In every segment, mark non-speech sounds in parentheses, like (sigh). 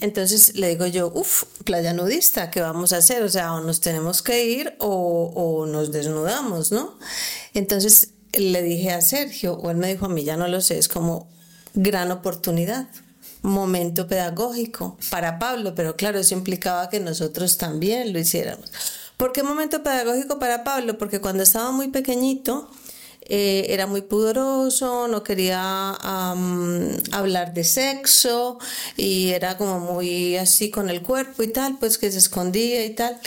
Entonces le digo yo, uff, playa nudista, ¿qué vamos a hacer? O sea, o nos tenemos que ir o, o nos desnudamos, ¿no? Entonces le dije a Sergio, o él me dijo a mí, ya no lo sé, es como gran oportunidad momento pedagógico para Pablo, pero claro, eso implicaba que nosotros también lo hiciéramos. ¿Por qué momento pedagógico para Pablo? Porque cuando estaba muy pequeñito, eh, era muy pudoroso, no quería hablar de sexo y era como muy así con el cuerpo y tal, pues que se escondía y tal.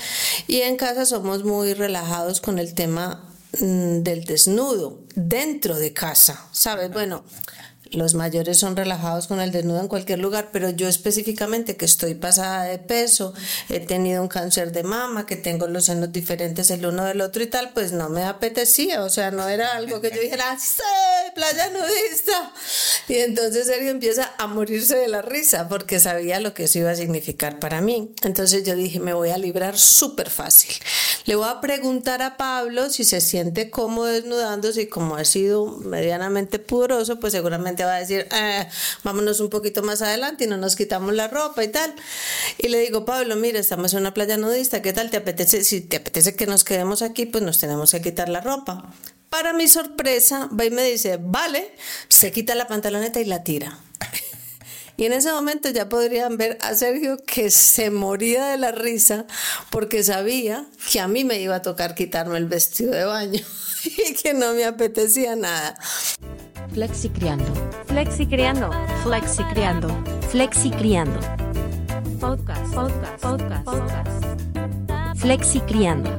Y en casa somos muy relajados con el tema mm, del desnudo dentro de casa, ¿sabes? Bueno, los mayores son relajados con el desnudo en cualquier lugar, pero yo específicamente que estoy pasada de peso, he tenido un cáncer de mama, que tengo los senos diferentes el uno del otro y tal, pues no me apetecía, o sea, no era algo que yo dijera, ¡sí, playa nudista! Y entonces Sergio empieza a morirse de la risa porque sabía lo que eso iba a significar para mí. Entonces yo dije, me voy a librar súper fácil. Le voy a preguntar a Pablo si se siente cómodo desnudándose y como ha sido medianamente pudoroso, pues seguramente va a decir, eh, vámonos un poquito más adelante y no nos quitamos la ropa y tal. Y le digo, Pablo, mira, estamos en una playa nudista, ¿qué tal te apetece? Si te apetece que nos quedemos aquí, pues nos tenemos que quitar la ropa. Para mi sorpresa, va y me dice, vale, se quita la pantaloneta y la tira. (laughs) Y en ese momento ya podrían ver a Sergio que se moría de la risa porque sabía que a mí me iba a tocar quitarme el vestido de baño (laughs) (laughs) y que no me apetecía nada. Flexi Criando. Flexi Criando. Flexi Criando. Flexi Criando. Podcast. Podcast. Podcast. Podcast. Flexi Criando.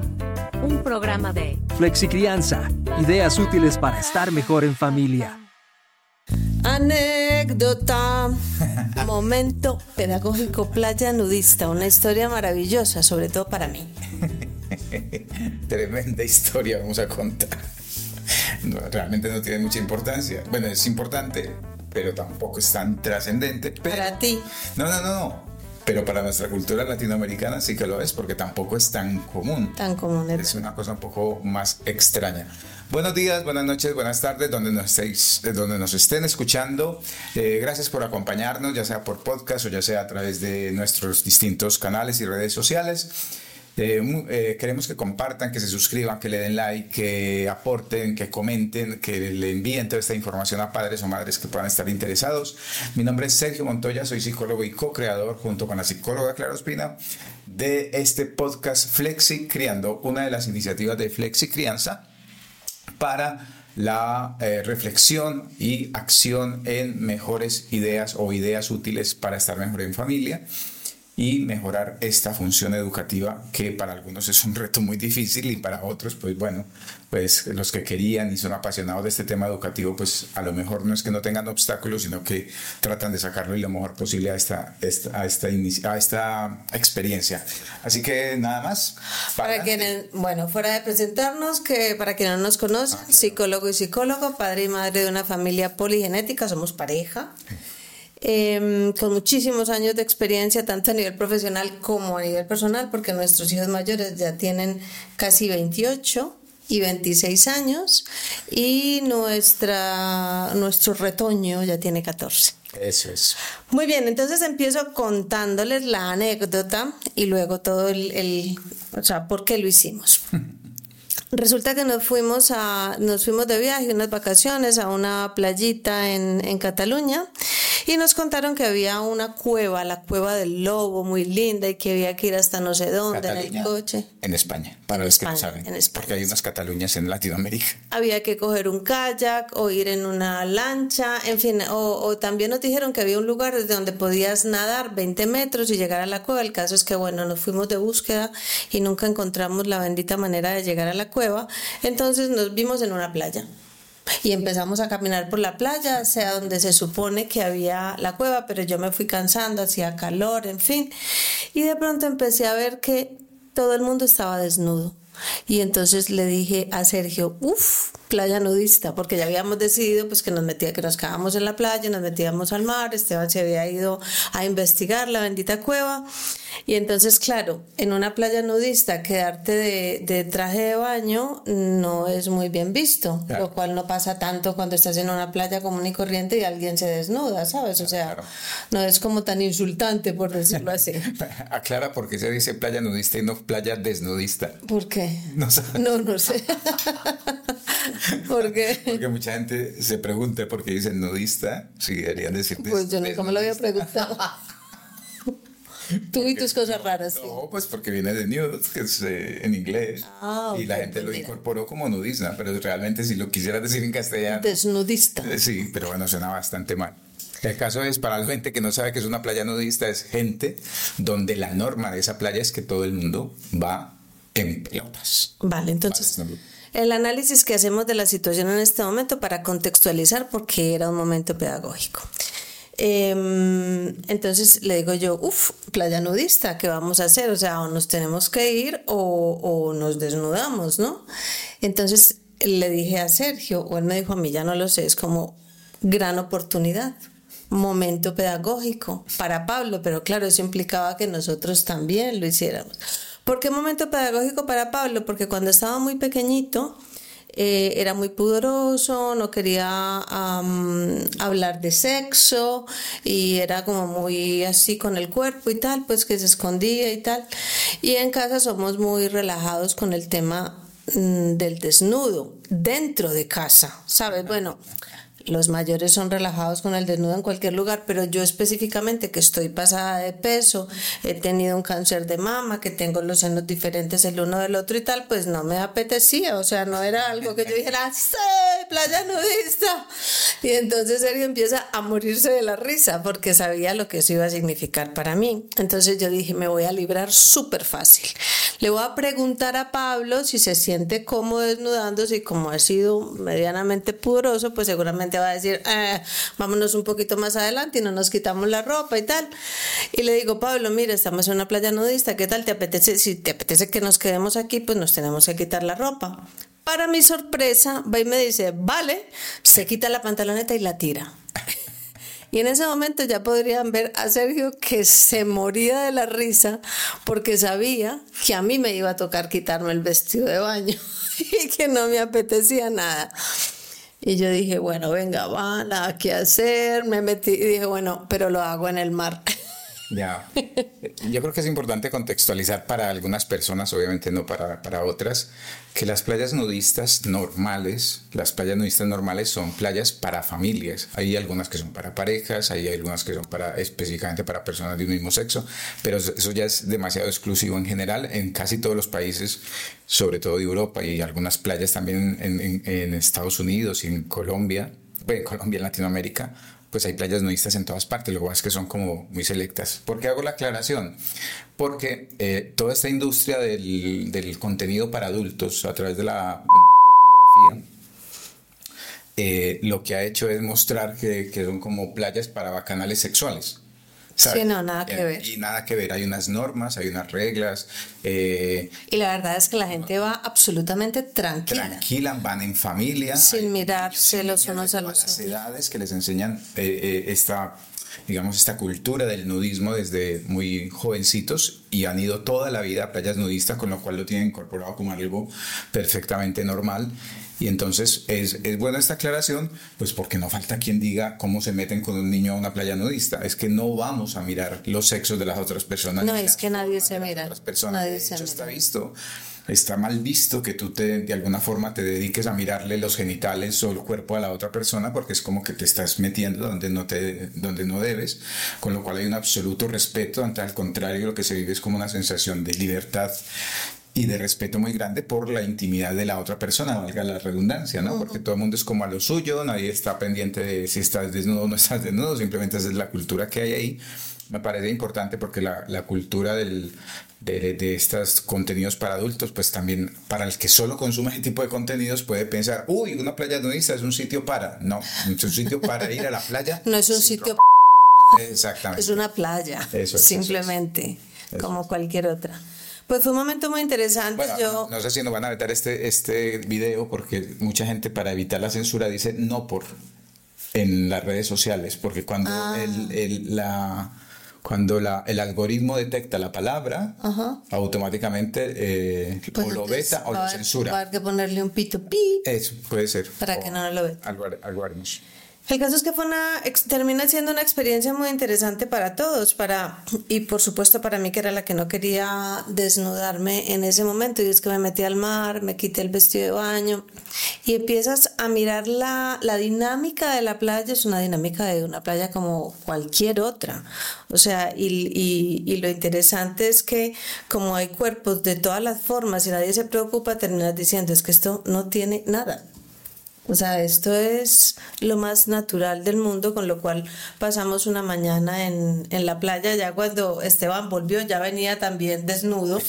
Un programa de Flexi Crianza. Ideas útiles para estar mejor en familia. Anécdota. (laughs) Momento pedagógico playa nudista. Una historia maravillosa, sobre todo para mí. (laughs) (laughs) Tremenda historia vamos a contar realmente no tiene mucha importancia. Bueno, es importante, pero tampoco es tan trascendente. Para ti. No, no, no, no. Pero para nuestra cultura latinoamericana sí que lo es, porque tampoco es tan común. Tan común. Es una cosa un poco más extraña. Buenos días, buenas noches, buenas tardes, donde nos, estéis, donde nos estén escuchando. Eh, gracias por acompañarnos, ya sea por podcast o ya sea a través de nuestros distintos canales y redes sociales. Eh, eh, queremos que compartan, que se suscriban, que le den like, que aporten, que comenten, que le envíen toda esta información a padres o madres que puedan estar interesados. Mi nombre es Sergio Montoya, soy psicólogo y co-creador junto con la psicóloga Clara Ospina de este podcast Flexi Criando, una de las iniciativas de Flexi Crianza para la eh, reflexión y acción en mejores ideas o ideas útiles para estar mejor en familia y mejorar esta función educativa que para algunos es un reto muy difícil y para otros pues bueno pues los que querían y son apasionados de este tema educativo pues a lo mejor no es que no tengan obstáculos sino que tratan de sacarlo lo mejor posible a esta, esta, a esta, a esta experiencia. Así que nada más. Para, quienes bueno fuera de presentarnos que para quienes no nos conocen ah, psicólogo y psicólogo padre y madre de una familia poligenética somos pareja Em, con muchísimos años de experiencia, tanto a nivel profesional como a nivel personal, porque nuestros hijos mayores ya tienen casi 28 y 26 años y nuestra, nuestro retoño ya tiene 14. Eso es. Muy bien, entonces empiezo contándoles la anécdota y luego todo el, el o sea, por qué lo hicimos. (laughs) Resulta que nos fuimos a, nos fuimos de viaje, unas vacaciones a una playita en, en Cataluña y nos contaron que había una cueva, la cueva del lobo, muy linda y que había que ir hasta no sé dónde en el coche. En España, para los que no saben. En España. Porque hay unas Cataluñas en Latinoamérica. Había que coger un kayak o ir en una lancha, en fin, o, o también nos dijeron que había un lugar desde donde podías nadar 20 metros y llegar a la cueva. El caso es que, bueno, nos fuimos de búsqueda y nunca encontramos la bendita manera de llegar a la cueva entonces nos vimos en una playa. Y empezamos a caminar por la playa, hacia donde se supone que había la cueva, pero yo me fui cansando, hacía calor, en fin. Y de pronto empecé a ver que todo el mundo estaba desnudo. Y entonces le dije a Sergio, uff, playa nudista, porque ya habíamos decidido pues que nos metía, que nos quedábamos en la playa, nos metíamos al mar, Esteban se había ido a investigar la bendita cueva. Y entonces, claro, en una playa nudista quedarte de, de traje de baño no es muy bien visto, Claro. lo cual no pasa tanto cuando estás en una playa común y corriente y alguien se desnuda, ¿sabes? O sea, Claro. no es como tan insultante, por decirlo así. (laughs) Aclara por qué se dice playa nudista y no playa desnudista. ¿Por qué? No sé. No, no sé. (laughs) ¿Por qué? Porque mucha gente se pregunta por qué dicen nudista, si deberían decir Pues yo nunca me lo había preguntado. (laughs) Tú y tus cosas raras. No, pues porque viene de nude, que es eh, en inglés. Ah, y la gente lo incorporó como nudista, pero realmente si lo quisieras decir en castellano. Desnudista. eh, Sí, pero bueno, suena bastante mal. El caso es, para la gente que no sabe que es una playa nudista, es gente donde la norma de esa playa es que todo el mundo va en pelotas. Vale, entonces Vale, el análisis que hacemos de la situación en este momento para contextualizar porque era un momento pedagógico. Em, entonces le digo yo, uff, playa nudista, ¿qué vamos a hacer? O sea, o nos tenemos que ir o, o nos desnudamos, ¿no? Entonces le dije a Sergio, o él me dijo a mí, ya no lo sé, es como gran oportunidad, momento pedagógico para Pablo, pero claro, eso implicaba que nosotros también lo hiciéramos. ¿Por qué momento pedagógico para Pablo? Porque cuando estaba muy pequeñito, eh, era muy pudoroso, no quería hablar de sexo y era como muy así con el cuerpo y tal, pues que se escondía y tal. Y en casa somos muy relajados con el tema mm, del desnudo dentro de casa, ¿sabes? Bueno, los mayores son relajados con el desnudo en cualquier lugar, pero yo específicamente que estoy pasada de peso, he tenido un cáncer de mama, que tengo los senos diferentes el uno del otro y tal, pues no me apetecía, o sea, no era algo que yo dijera, ¡sí, playa nudista! Y entonces Sergio empieza a morirse de la risa porque sabía lo que eso iba a significar para mí. Entonces yo dije, me voy a librar súper fácil. Le voy a preguntar a Pablo si se siente cómodo desnudándose y como ha sido medianamente pudoroso, pues seguramente va a decir, "Eh, vámonos un poquito más adelante y no nos quitamos la ropa y tal. Y le digo, Pablo, mira, estamos en una playa nudista, ¿qué tal te apetece? Si te apetece que nos quedemos aquí, pues nos tenemos que quitar la ropa. Para mi sorpresa, va y me dice, vale, se quita la pantaloneta y la tira. Y en ese momento ya podrían ver a Sergio que se moría de la risa porque sabía que a mí me iba a tocar quitarme el vestido de baño (laughs) y que no me apetecía nada. Y yo dije, bueno, venga, va, nada que hacer. Me metí y dije, bueno, pero lo hago en el mar. Ya. Yo creo que es importante contextualizar para algunas personas, obviamente no para, para otras, que las playas nudistas normales, las playas nudistas normales son playas para familias. Hay algunas que son para parejas, hay algunas que son para específicamente para personas de un mismo sexo, pero eso ya es demasiado exclusivo en general en casi todos los países, sobre todo de Europa y algunas playas también en, Estados Unidos y en Colombia, bueno, en Colombia, en Latinoamérica, pues hay playas nudistas en todas partes, lo que pasa es que son como muy selectas. ¿Por qué hago la aclaración? Porque eh, toda esta industria del, del contenido para adultos a través de la pornografía, eh, lo que ha hecho es mostrar que, que son como playas para bacanales sexuales. ¿Sabes? Sí, no, nada que Eh, ver. Y nada que ver, hay unas normas, hay unas reglas, eh, Y la verdad es que la gente va absolutamente tranquila. tranquila, van en familia. Sin mirarse los unos a los las otros. edades que les enseñan eh, eh, esta digamos esta cultura del nudismo desde muy jovencitos y han ido toda la vida a playas nudistas con lo cual lo tienen incorporado como algo perfectamente normal. Y entonces es, es buena esta aclaración pues porque no falta quien diga cómo se meten con un niño a una playa nudista. Es que no vamos a mirar los sexos de las otras personas. No, es las que nadie se las mira, otras personas. Nadie se hecho mira. está visto está mal visto que tú te, de alguna forma te dediques a mirarle los genitales o el cuerpo a la otra persona porque es como que te estás metiendo donde no, te, donde no debes, con lo cual hay un absoluto respeto, ante al contrario lo que se vive es como una sensación de libertad y de respeto muy grande por la intimidad de la otra persona, valga la redundancia, ¿no? Porque todo el mundo es como a lo suyo, nadie está pendiente de si estás desnudo o no estás desnudo, simplemente esa es la cultura que hay ahí. Me parece importante porque la, la cultura del, de, de estos contenidos para adultos, pues también para el que solo consume ese tipo de contenidos puede pensar, uy, una playa nudista es un sitio para. No, es un sitio para ir a la playa. (laughs) No es un sitio, ropa. Exactamente. es una playa, Eso es, simplemente, Eso es. como cualquier otra. Pues fue un momento muy interesante. Bueno, yo, no, no sé si nos van a vetar este, este video porque mucha gente para evitar la censura dice no por en las redes sociales, porque cuando Ah. el, el- la cuando la, el algoritmo detecta la palabra, automáticamente eh, Pues o lo veta o lo censura. Haber que ponerle un pito pi. Eso puede ser. Para que no lo veta. Algo, algo haremos. El caso es que fue una, termina siendo una experiencia muy interesante para todos, para, y por supuesto para mí que era la que no quería desnudarme en ese momento, y es que me metí al mar, me quité el vestido de baño, y empiezas a mirar la, la dinámica de la playa, es una dinámica de una playa como cualquier otra, o sea, y, y, y lo interesante es que como hay cuerpos de todas las formas y nadie se preocupa, terminas diciendo, es que esto no tiene nada. O sea, esto es lo más natural del mundo, con lo cual pasamos una mañana en, en la playa. Ya cuando Esteban volvió, ya venía también desnudo.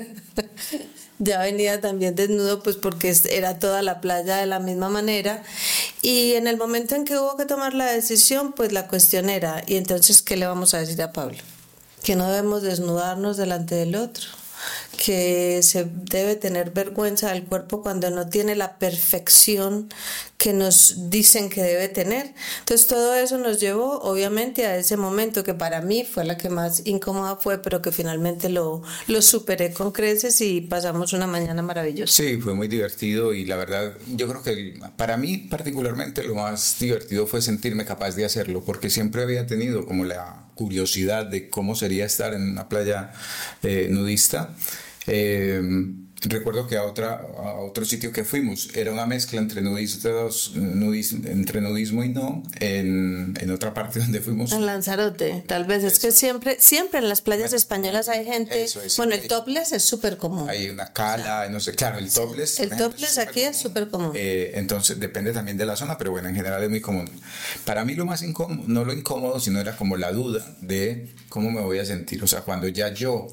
(laughs) ya venía también desnudo, pues porque era toda la playa de la misma manera. Y en el momento en que hubo que tomar la decisión, pues la cuestión era, ¿y entonces qué le vamos a decir a Pablo? Que no debemos desnudarnos delante del otro que se debe tener vergüenza del cuerpo cuando no tiene la perfección que nos dicen que debe tener. Entonces todo eso nos llevó obviamente a ese momento que para mí fue la que más incómoda fue, pero que finalmente lo, lo superé con creces y pasamos una mañana maravillosa. Sí, fue muy divertido y la verdad, yo creo que para mí particularmente lo más divertido fue sentirme capaz de hacerlo, porque siempre había tenido como la curiosidad de cómo sería estar en una playa eh, nudista. Eh, recuerdo que a, otra, a otro sitio que fuimos era una mezcla entre, nudistas, nudis- entre nudismo y no, en, en otra parte donde fuimos. En Lanzarote, tal vez es que siempre, siempre en las playas españolas hay gente. eso es. bueno, el topless es súper común. Hay una cala, no sé, claro, el topless. El topless aquí es súper común. Eh, entonces depende también de la zona, pero bueno, en general es muy común. Para mí lo más incómodo, no lo incómodo, sino era como la duda de cómo me voy a sentir. O sea, cuando ya yo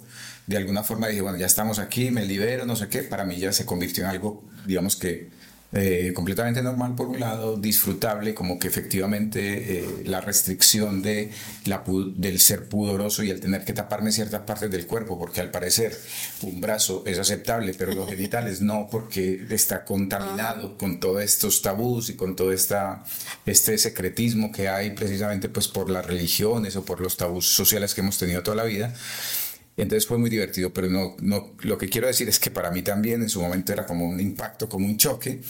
de alguna forma dije, bueno, ya estamos aquí, me libero, no sé qué, para mí ya se convirtió en algo, digamos que eh, completamente normal por un lado, disfrutable, como que efectivamente eh, la restricción de la del ser pudoroso y el tener que taparme ciertas partes del cuerpo, porque al parecer un brazo es aceptable, pero los genitales no, porque está contaminado con todos estos tabús y con todo esta, este secretismo que hay precisamente pues por las religiones o por los tabús sociales que hemos tenido toda la vida. Entonces fue muy divertido, pero no, no, lo que quiero decir es que para mí también en su momento era como un impacto, como un choque,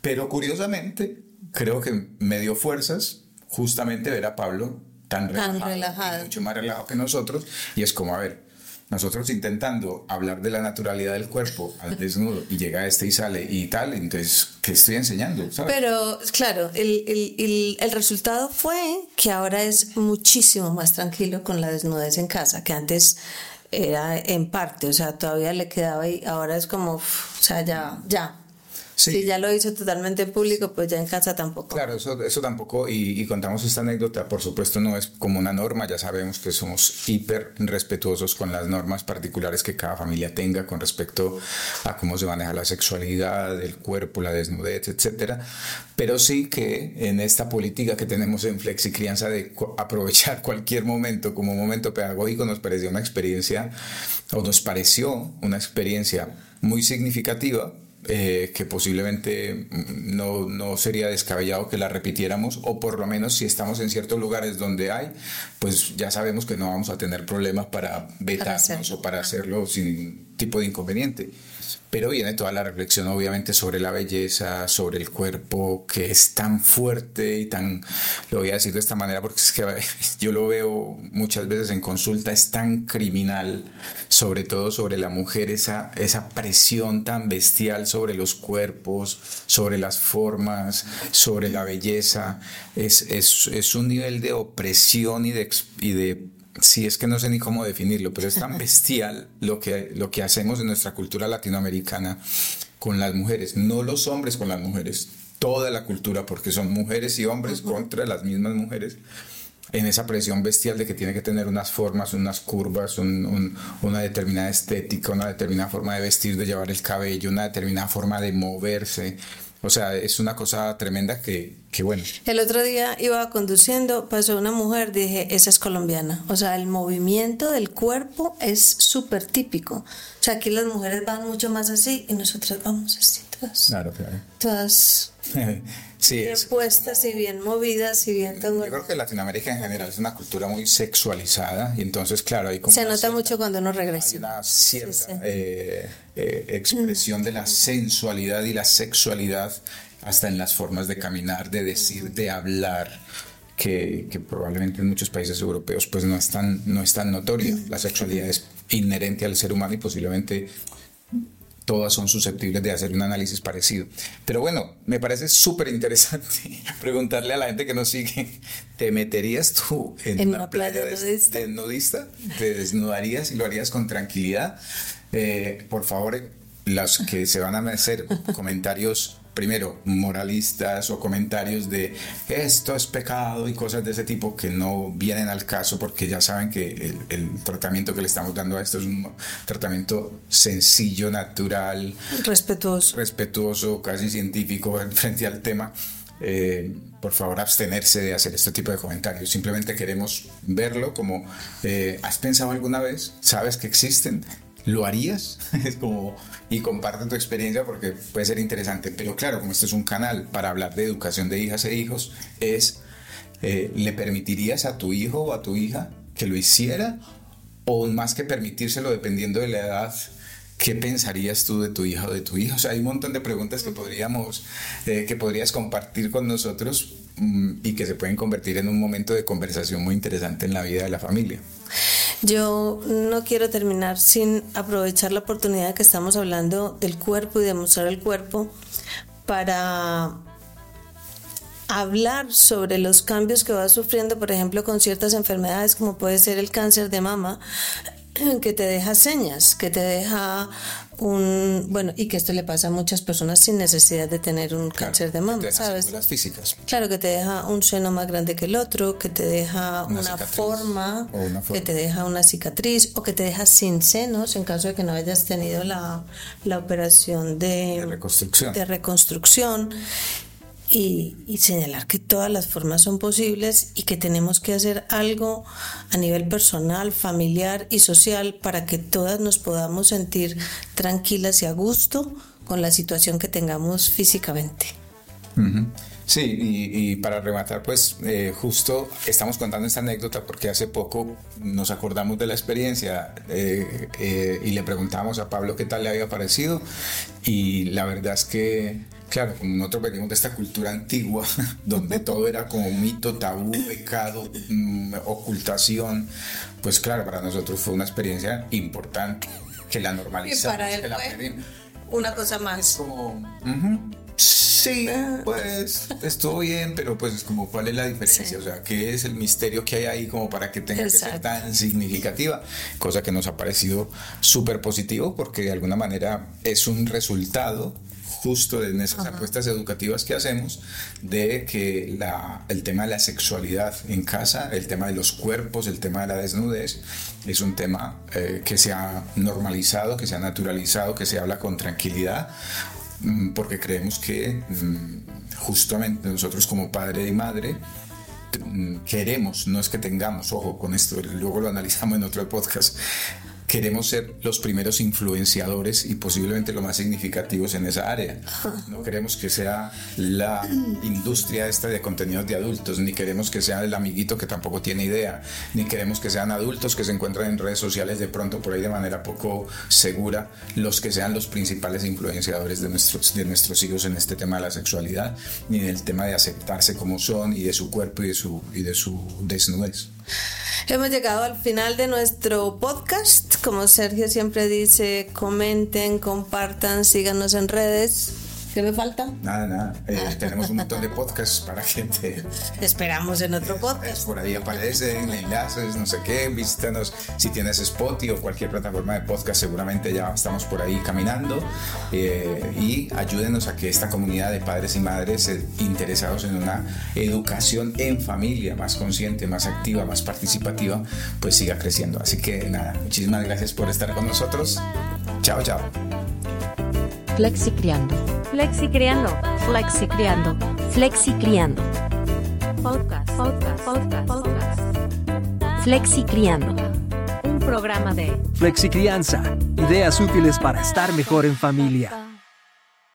pero curiosamente creo que me dio fuerzas justamente ver a Pablo tan, Tan relajado, relajado. mucho más relajado que nosotros, y es como, a ver, nosotros intentando hablar de la naturalidad del cuerpo al desnudo y llega este y sale y tal, entonces, ¿qué estoy enseñando? ¿sabes? Pero claro, el, el, el, el resultado fue que ahora es muchísimo más tranquilo con la desnudez en casa, que antes era en parte, o sea, todavía le quedaba y ahora es como, o sea, ya, ya. Sí. Si ya lo hizo totalmente en público, pues ya en casa tampoco. Claro, eso, eso tampoco, y, y contamos esta anécdota, por supuesto no es como una norma, ya sabemos que somos hiper respetuosos con las normas particulares que cada familia tenga con respecto a cómo se maneja la sexualidad, el cuerpo, la desnudez, etcétera, pero sí que en esta política que tenemos en Flexi Crianza de aprovechar (laughs) cualquier momento como momento pedagógico nos pareció una experiencia, o nos pareció una experiencia muy significativa eh, que posiblemente no, no sería descabellado que la repitiéramos o por lo menos si estamos en ciertos lugares donde hay, pues ya sabemos que no vamos a tener problemas para vetarnos o para hacerlo sin tipo de inconveniente. Pero viene toda la reflexión obviamente sobre la belleza, sobre el cuerpo, que es tan fuerte y tan, lo voy a decir de esta manera porque es que (laughs) yo lo veo muchas veces en consulta, es tan criminal, sobre todo sobre la mujer, esa, esa presión tan bestial sobre los cuerpos, sobre las formas, sobre la belleza, es, es, es un nivel de opresión y de, ex- y de Sí, es que no sé ni cómo definirlo, pero es tan bestial (laughs) lo que, lo que hacemos en nuestra cultura latinoamericana con las mujeres, no los hombres con las mujeres, toda la cultura, porque son mujeres y hombres contra las mismas mujeres, en esa presión bestial de que tiene que tener unas formas, unas curvas, un- un- una determinada estética, una determinada forma de vestir, de llevar el cabello, una determinada forma de moverse. O sea, es una cosa tremenda que, que bueno, El otro día iba conduciendo, pasó una mujer, dije, esa es colombiana. O sea, el movimiento del cuerpo es súper típico. O sea, aquí las mujeres van mucho más así y nosotras vamos así. Claro, claro. Todas (laughs) sí, bien es, puestas y bien movidas y bien yo creo que Latinoamérica en general es una cultura muy sexualizada y entonces, claro, hay como Se nota cierta- mucho cuando uno hay regresa. una cierta Sí, sí. eh, eh, expresión de la sensualidad y la sexualidad hasta en las formas de caminar, de decir, de hablar. Que, que probablemente en muchos países europeos pues no es tan, no es tan notoria. La sexualidad es inherente al ser humano y posiblemente todas son susceptibles de hacer un análisis parecido. Pero bueno, me parece súper interesante (laughs) preguntarle a la gente que nos sigue, ¿te meterías tú en, En una, una playa, playa nudista? de nudista? ¿Te desnudarías y lo harías con tranquilidad? Eh, por favor, los que se van a hacer comentarios primero moralistas o comentarios de esto es pecado y cosas de ese tipo que no vienen al caso porque ya saben que el, el tratamiento que le estamos dando a esto es un tratamiento sencillo, natural, Respetuoso. respetuoso, casi científico (laughs) frente al tema. Eh, por favor, abstenerse de hacer este tipo de comentarios. Simplemente queremos verlo como, eh, ¿has pensado alguna vez? ¿Sabes que existen? ¿Lo harías? (laughs) es como, y comparte tu experiencia porque puede ser interesante. Pero claro, como este es un canal para hablar de educación de hijas e hijos, es, eh, ¿le permitirías a tu hijo o a tu hija que lo hiciera? O más que permitírselo dependiendo de la edad, ¿qué pensarías tú de tu hija o de tu hijo? O sea, hay un montón de preguntas que podríamos, eh, que podrías compartir con nosotros y que se pueden convertir en un momento de conversación muy interesante en la vida de la familia. Yo no quiero terminar sin aprovechar la oportunidad que estamos hablando del cuerpo y de mostrar el cuerpo para hablar sobre los cambios que va sufriendo, por ejemplo, con ciertas enfermedades como puede ser el cáncer de mama, (clears throat) que te deja señas, que te deja un, bueno, y que esto le pasa a muchas personas sin necesidad de tener un cáncer de mama, ¿sabes? físicas. Claro, que te deja un seno más grande que el otro, que te deja Una forma, O una forma. que te deja una cicatriz o que te deja sin senos en caso de que no hayas tenido la, la operación de, De reconstrucción. de reconstrucción. Y, y señalar que todas las formas son posibles y que tenemos que hacer algo a nivel personal, familiar y social para que todas nos podamos sentir tranquilas y a gusto con la situación que tengamos físicamente. Ujú. Sí, y, y para rematar, pues eh, justo estamos contando esta anécdota porque hace poco nos acordamos de la experiencia eh, eh, y le preguntamos a Pablo qué tal le había parecido y la verdad es que, claro, como nosotros venimos de esta cultura antigua (laughs) donde todo era como mito, tabú, pecado, mm, ocultación, pues claro, para nosotros fue una experiencia importante que la normalizamos, para él que la fue una cosa Es más. como, sí, pues estuvo bien, pero pues como cuál es la diferencia, Sí. o sea, qué es el misterio que hay ahí como para que tenga que ser tan significativa, cosa que nos ha parecido súper positivo porque de alguna manera es un resultado justo de esas apuestas educativas que hacemos de que la, el tema de la sexualidad en casa, el tema de los cuerpos, el tema de la desnudez, es un tema eh, que se ha normalizado, que se ha naturalizado, que se habla con tranquilidad, mm, porque creemos que mm, justamente nosotros como padre y madre mm, queremos, no es que tengamos, ojo con esto, luego lo analizamos en otro podcast, queremos ser los primeros influenciadores y posiblemente los más significativos en esa área. No queremos que sea la industria esta de contenidos de adultos, ni queremos que sea el amiguito que tampoco tiene idea, ni queremos que sean adultos que se encuentran en redes sociales de pronto por ahí de manera poco segura, los que sean los principales influenciadores de nuestros, de nuestros hijos en este tema de la sexualidad, ni del tema de aceptarse como son y de su cuerpo y de su, y de su desnudez. Hemos llegado al final de nuestro podcast. Como Sergio siempre dice, comenten, compartan, síganos en redes. ¿Qué me falta? Nada, nada. Eh, tenemos un montón de (laughs) podcasts para gente. Te esperamos en otro podcast. Por ahí aparecen enlaces, no sé qué. Visítanos si tienes Spotify o cualquier plataforma de podcast. Seguramente ya estamos por ahí caminando. Eh, y ayúdenos a que esta comunidad de padres y madres eh, interesados en una educación en familia más consciente, más activa, más participativa, pues siga creciendo. Así que nada, muchísimas gracias por estar con nosotros. Chao, chao. Flexi Criando. Flexi Criando. Flexi Criando. Flexi Criando. Podcast. Podcast. Podcast. Podcast. Flexi Criando. Un programa de Flexicrianza. Ideas útiles para estar mejor en familia.